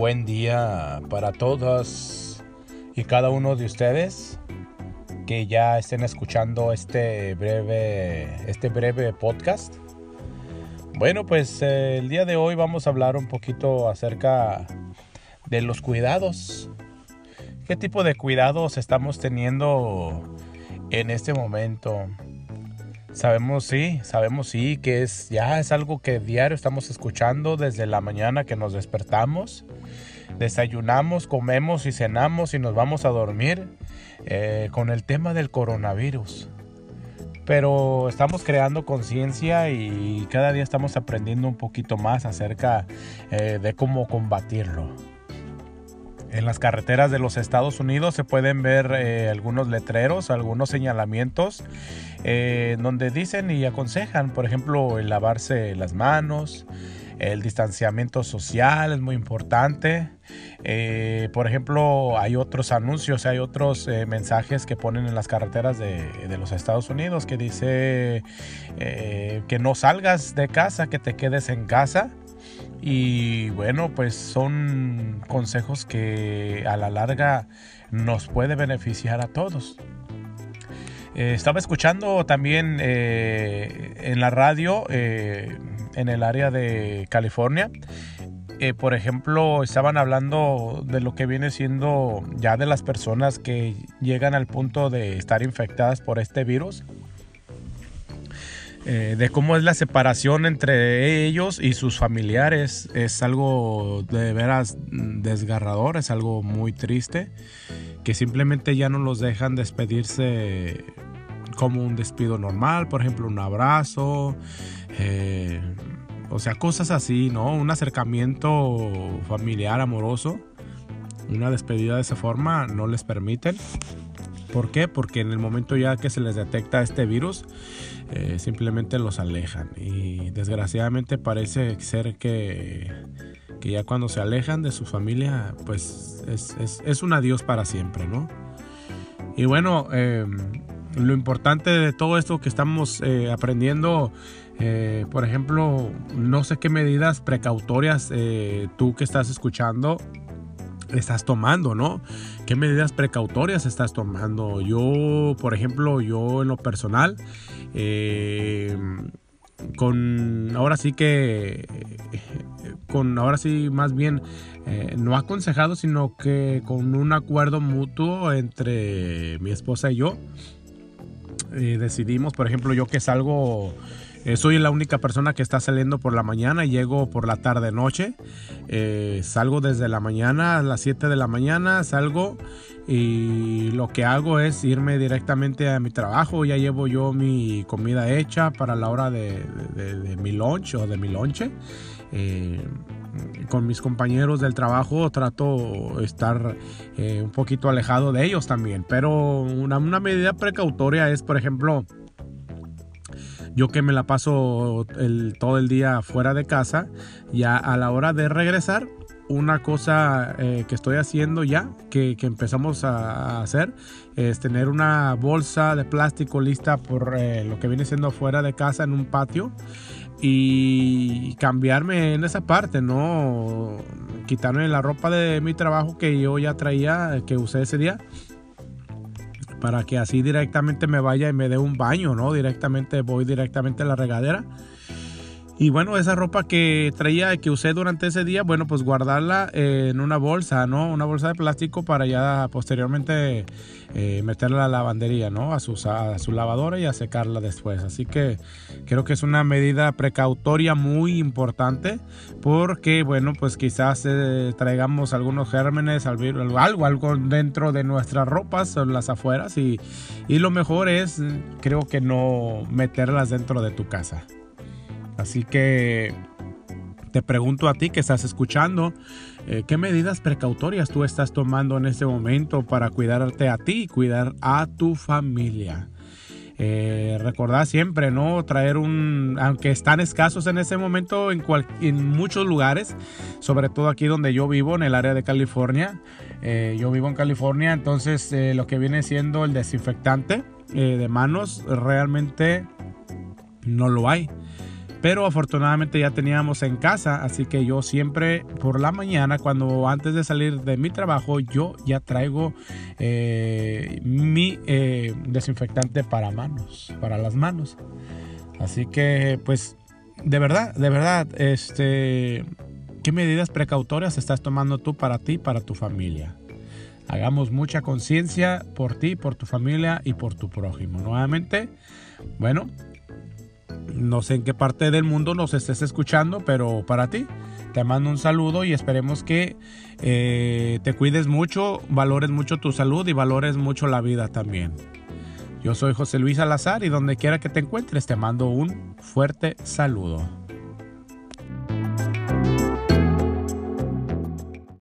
buen día para todos y cada uno de ustedes que ya estén escuchando este breve, este breve podcast. Bueno, pues eh, el día de hoy vamos a hablar un poquito acerca de los cuidados. ¿Qué tipo de cuidados estamos teniendo en este momento? Sabemos sí, sabemos sí que es ya es algo que diario estamos escuchando desde la mañana que nos despertamos, desayunamos, comemos y cenamos y nos vamos a dormir eh, con el tema del coronavirus. Pero estamos creando conciencia y cada día estamos aprendiendo un poquito más acerca eh, de cómo combatirlo. En las carreteras de los Estados Unidos se pueden ver eh, algunos letreros, algunos señalamientos eh, donde dicen y aconsejan, por ejemplo, el lavarse las manos, el distanciamiento social es muy importante. Eh, por ejemplo, hay otros anuncios, hay otros mensajes que ponen en las carreteras de, de los Estados Unidos que dice que no salgas de casa, que te quedes en casa. Y bueno, pues son consejos que a la larga nos puede beneficiar a todos. Eh, estaba escuchando también eh, en la radio eh, en el área de California. por ejemplo, estaban hablando de lo que viene siendo ya de las personas que llegan al punto de estar infectadas por este virus. Eh, de cómo es la separación entre ellos y sus familiares. Es algo de veras desgarrador, es algo muy triste, que simplemente ya no los dejan despedirse como un despido normal, por ejemplo, un abrazo, eh, o sea, cosas así, ¿no? Un acercamiento familiar, amoroso, una despedida de esa forma no les permiten. ¿Por qué? Porque en el momento ya que se les detecta este virus, eh, simplemente los alejan. Y desgraciadamente parece ser que, que, ya cuando se alejan de su familia, pues es, un adiós para siempre, ¿no? Y bueno, em, lo importante de todo esto que estamos eh, aprendiendo, eh, por ejemplo, no sé qué medidas precautorias tú que estás escuchando estás tomando, ¿no? ¿Qué medidas precautorias estás tomando? Yo, por ejemplo, yo en lo personal, eh, con ahora sí que con ahora sí más bien eh, no aconsejado sino que con un acuerdo mutuo entre mi esposa y yo eh, decidimos por ejemplo yo que salgo eh, soy la única persona que está saliendo por la mañana y llego por la tarde noche. Eh, salgo desde la mañana a las 7 de la mañana, salgo y lo que hago es irme directamente a mi trabajo. Ya llevo yo mi comida hecha para la hora de, mi lunch o de mi lonche. Eh, con mis compañeros del trabajo trato de estar un poquito alejado de ellos también. Pero una, una medida precautoria es, por ejemplo, yo que me la paso todo el día fuera de casa, ya a la hora de regresar, una cosa eh, que estoy haciendo ya, que, empezamos a, hacer, es tener una bolsa de plástico lista por eh, lo que viene siendo fuera de casa en un patio y cambiarme en esa parte, ¿no? Quitarme la ropa de mi trabajo que yo ya traía, que usé ese día para que así directamente me vaya y me dé un baño, ¿no? Directamente voy directamente a la regadera y bueno, esa ropa que traía, que usé durante ese día, bueno, pues guardarla en una bolsa, ¿no? Una bolsa de plástico para ya posteriormente eh, meterla a la lavandería, ¿no? A su, a su lavadora y a secarla después. Así que creo que es una medida precautoria muy importante porque, bueno, pues quizás eh, traigamos algunos gérmenes, algo, algo dentro de nuestras ropas, las afueras y, y lo mejor es, creo que no meterlas dentro de tu casa. Así que te pregunto a ti que estás escuchando, eh, ¿qué medidas precautorias tú estás tomando en este momento para cuidarte a ti y cuidar a tu familia? Eh, recordad siempre, ¿no? Traer un, aunque están escasos en ese momento en, en muchos lugares, sobre todo aquí donde yo vivo, en el área de California. Eh, yo vivo en California, entonces lo que viene siendo el desinfectante de manos realmente no lo hay. Pero afortunadamente ya teníamos en casa, así que yo siempre por la mañana, cuando antes de salir de mi trabajo, yo ya traigo eh, mi eh, desinfectante para manos, para las manos. Así que, pues, de verdad, de verdad, este, ¿qué medidas precautorias estás tomando tú para ti para tu familia? Hagamos mucha conciencia por ti, por tu familia y por tu prójimo. Nuevamente, bueno, no sé en qué parte del mundo nos estés escuchando, pero para ti te mando un saludo y esperemos que eh, te cuides mucho, valores mucho tu salud y valores mucho la vida también. Yo soy José Luis Salazar y donde quiera que te encuentres te mando un fuerte saludo.